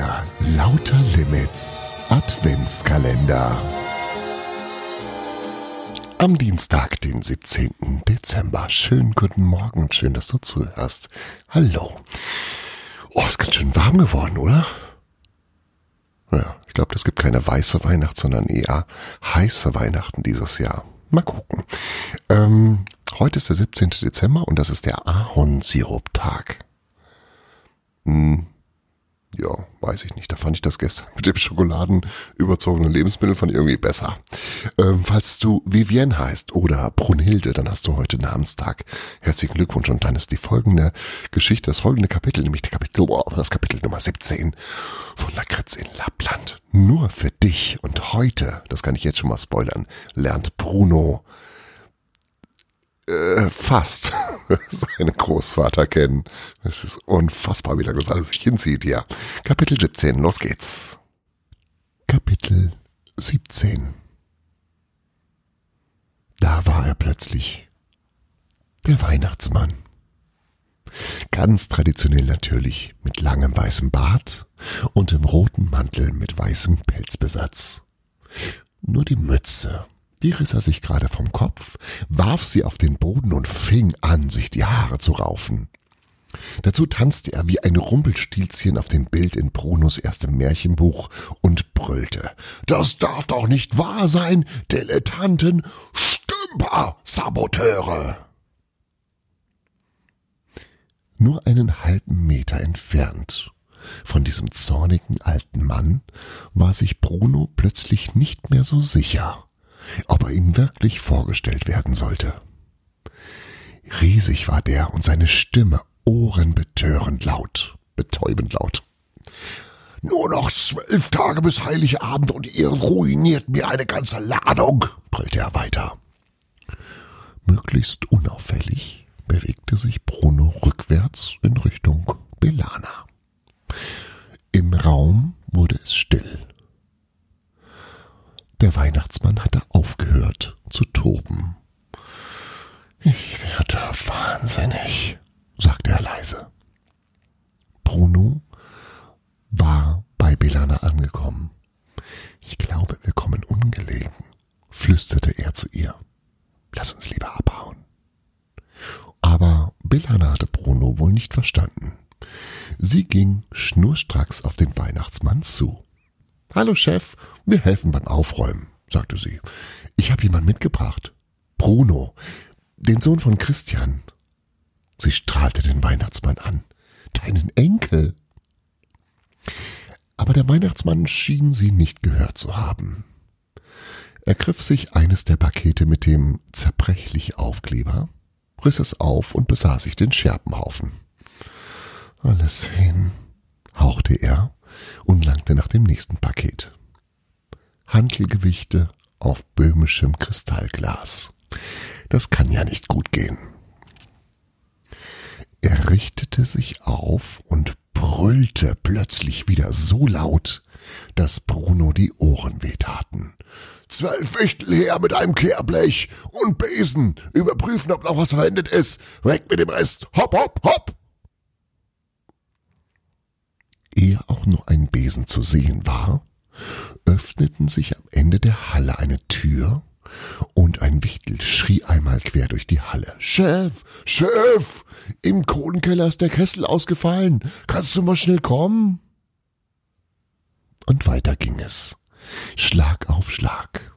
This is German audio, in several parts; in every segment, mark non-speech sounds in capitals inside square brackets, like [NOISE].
Der Lauter Limits Adventskalender. Am Dienstag, den 17. Dezember. Schönen guten Morgen, schön, dass du zuhörst. Hallo. Oh, ist ganz schön warm geworden, oder? Ja, ich glaube, es gibt keine weiße Weihnacht, sondern eher heiße Weihnachten dieses Jahr. Mal gucken. Ähm, heute ist der 17. Dezember und das ist der Ahornsirup-Tag. Hm, ja, weiß ich nicht. Da fand ich das gestern [LAUGHS] mit dem schokoladenüberzogenen Lebensmittel von irgendwie besser. Ähm, falls du Vivienne heißt oder Brunhilde, dann hast du heute Namenstag. Herzlichen Glückwunsch und dann ist die folgende Geschichte, das folgende Kapitel, nämlich die Kapitel, das Kapitel Nummer 17 von Lakritz in Lappland. Nur für dich und heute, das kann ich jetzt schon mal spoilern, lernt Bruno äh, fast [LAUGHS] seinen Großvater kennen. Es ist unfassbar, wie lange das alles sich hinzieht, ja. Kapitel 17, los geht's. Kapitel 17 Da war er plötzlich. Der Weihnachtsmann. Ganz traditionell natürlich, mit langem weißem Bart und im roten Mantel mit weißem Pelzbesatz. Nur die Mütze die riss er sich gerade vom Kopf, warf sie auf den Boden und fing an, sich die Haare zu raufen. Dazu tanzte er wie ein Rumpelstilzchen auf dem Bild in Brunos erstem Märchenbuch und brüllte. Das darf doch nicht wahr sein, Dilettanten, Stümper, Saboteure! Nur einen halben Meter entfernt von diesem zornigen alten Mann war sich Bruno plötzlich nicht mehr so sicher ob er ihm wirklich vorgestellt werden sollte. Riesig war der und seine Stimme ohrenbetörend laut, betäubend laut. Nur noch zwölf Tage bis Heiligabend und ihr ruiniert mir eine ganze Ladung, brüllte er weiter. Möglichst unauffällig bewegte sich Bruno rückwärts in Richtung Belana. Im Raum wurde es still. Der Weihnachtsmann hatte aufgehört zu toben. Ich werde wahnsinnig, sagte er leise. Bruno war bei Belana angekommen. Ich glaube, wir kommen ungelegen, flüsterte er zu ihr. Lass uns lieber abhauen. Aber Belana hatte Bruno wohl nicht verstanden. Sie ging schnurstracks auf den Weihnachtsmann zu. Hallo Chef, wir helfen beim Aufräumen, sagte sie. Ich habe jemand mitgebracht. Bruno, den Sohn von Christian. Sie strahlte den Weihnachtsmann an. Deinen Enkel. Aber der Weihnachtsmann schien sie nicht gehört zu haben. Er griff sich eines der Pakete mit dem zerbrechlich Aufkleber, riss es auf und besah sich den Scherbenhaufen. Alles hin, hauchte er und langte nach dem nächsten Paket. Handelgewichte auf böhmischem Kristallglas. Das kann ja nicht gut gehen. Er richtete sich auf und brüllte plötzlich wieder so laut, dass Bruno die Ohren wehtaten. Zwölf Wichtel her mit einem Kehrblech und Besen. Überprüfen, ob noch was verwendet ist. Weg mit dem Rest. Hopp, hopp, hopp. Ehe auch nur ein Besen zu sehen war, öffneten sich am Ende der Halle eine Tür und ein Wichtel schrie einmal quer durch die Halle. Chef, Chef, im Kohlenkeller ist der Kessel ausgefallen. Kannst du mal schnell kommen? Und weiter ging es. Schlag auf Schlag.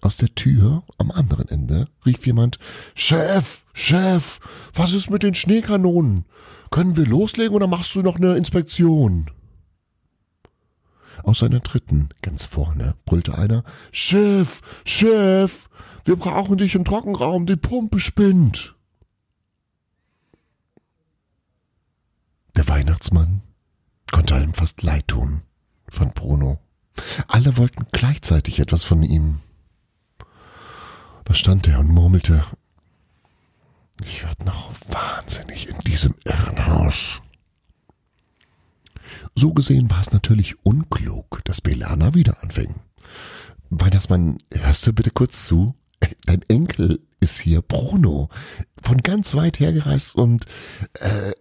Aus der Tür am anderen Ende rief jemand Chef, Chef, was ist mit den Schneekanonen? Können wir loslegen oder machst du noch eine Inspektion? Aus seiner dritten, ganz vorne, brüllte einer Chef, Chef, wir brauchen dich im Trockenraum, die Pumpe spinnt. Der Weihnachtsmann konnte einem fast leid tun, fand Bruno. Alle wollten gleichzeitig etwas von ihm. Da stand er und murmelte, ich werde noch wahnsinnig in diesem Irrenhaus. So gesehen war es natürlich unklug, dass Belana wieder anfing. Weihnachtsmann, hörst du bitte kurz zu? Dein Enkel ist hier, Bruno, von ganz weit hergereist und äh,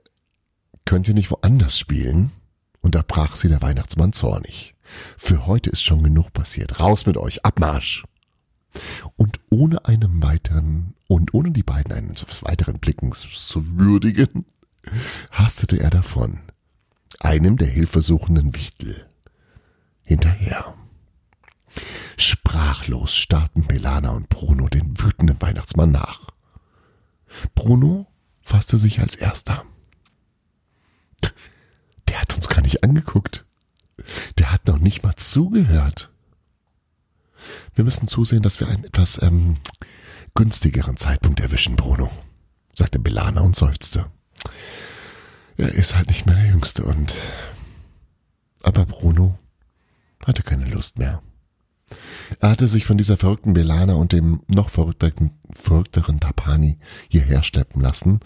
könnt ihr nicht woanders spielen? unterbrach sie der Weihnachtsmann zornig. Für heute ist schon genug passiert. Raus mit euch, Abmarsch! Und ohne einem weiteren, und ohne die beiden eines weiteren Blickens zu würdigen, hastete er davon, einem der hilfesuchenden Wichtel hinterher. Sprachlos starrten Belana und Bruno den wütenden Weihnachtsmann nach. Bruno fasste sich als erster. Der hat uns gar nicht angeguckt. Der hat noch nicht mal zugehört. Wir müssen zusehen, dass wir einen etwas ähm, günstigeren Zeitpunkt erwischen, Bruno, sagte Belana und seufzte. Er ist halt nicht mehr der Jüngste und. Aber Bruno hatte keine Lust mehr. Er hatte sich von dieser verrückten Belana und dem noch verrückteren, verrückteren Tapani hierher schleppen lassen,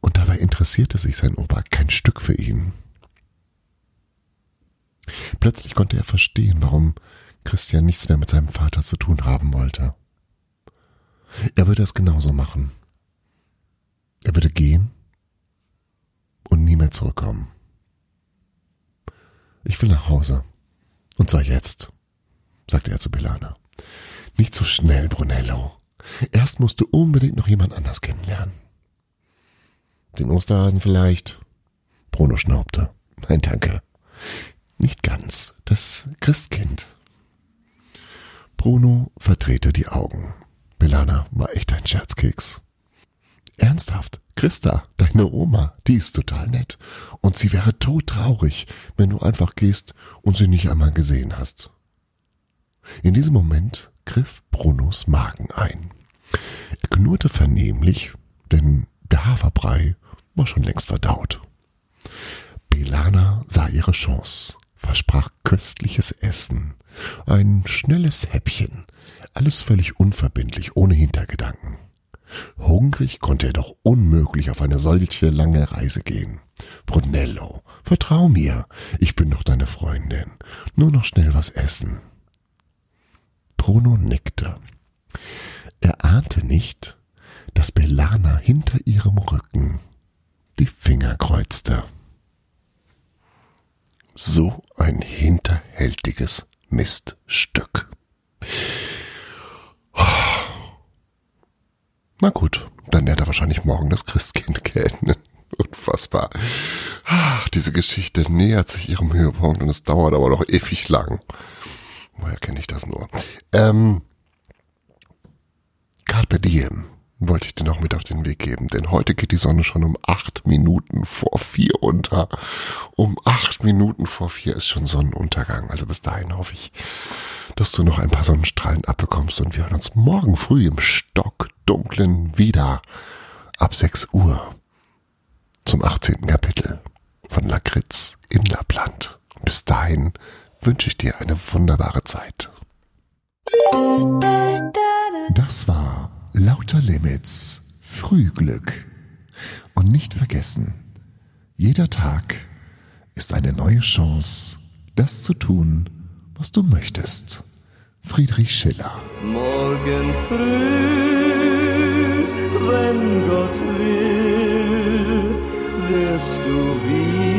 und dabei interessierte sich sein Opa kein Stück für ihn. Plötzlich konnte er verstehen, warum Christian nichts mehr mit seinem Vater zu tun haben wollte. Er würde es genauso machen. Er würde gehen und nie mehr zurückkommen. Ich will nach Hause. Und zwar jetzt, sagte er zu Belana. Nicht so schnell, Brunello. Erst musst du unbedingt noch jemand anders kennenlernen. Den Osterhasen vielleicht? Bruno schnaubte. Nein, danke. Nicht ganz. Das Christkind. Bruno verdrehte die Augen. Belana war echt ein Scherzkeks. Ernsthaft, Christa, deine Oma, die ist total nett. Und sie wäre todtraurig, wenn du einfach gehst und sie nicht einmal gesehen hast. In diesem Moment griff Brunos Magen ein. Er knurrte vernehmlich, denn der Haferbrei war schon längst verdaut. Belana sah ihre Chance, versprach köstliches Essen, ein schnelles Häppchen, alles völlig unverbindlich, ohne Hintergedanken. Hungrig konnte er doch unmöglich auf eine solche lange Reise gehen. Brunello, vertrau mir, ich bin doch deine Freundin. Nur noch schnell was essen. Bruno nickte. Er ahnte nicht, dass Bellana hinter ihrem Rücken die Finger kreuzte. So ein hinterhältiges Miststück. Na gut, dann lernt er wahrscheinlich morgen das Christkind [LAUGHS] kennen. Unfassbar. Ach, diese Geschichte nähert sich ihrem Höhepunkt und es dauert aber noch ewig lang. Woher kenne ich das nur? Ähm, Carpe Diem wollte ich dir noch mit auf den Weg geben, denn heute geht die Sonne schon um acht Minuten vor vier unter. Um acht Minuten vor vier ist schon Sonnenuntergang. Also bis dahin hoffe ich, dass du noch ein paar Sonnenstrahlen abbekommst und wir hören uns morgen früh im Stockdunklen wieder ab 6 Uhr zum 18. Kapitel von Lakritz in Lappland. Bis dahin wünsche ich dir eine wunderbare Zeit. Das war Lauter Limits, Frühglück. Und nicht vergessen, jeder Tag ist eine neue Chance, das zu tun, was du möchtest. Friedrich Schiller. Morgen früh, wenn Gott will, wirst du wieder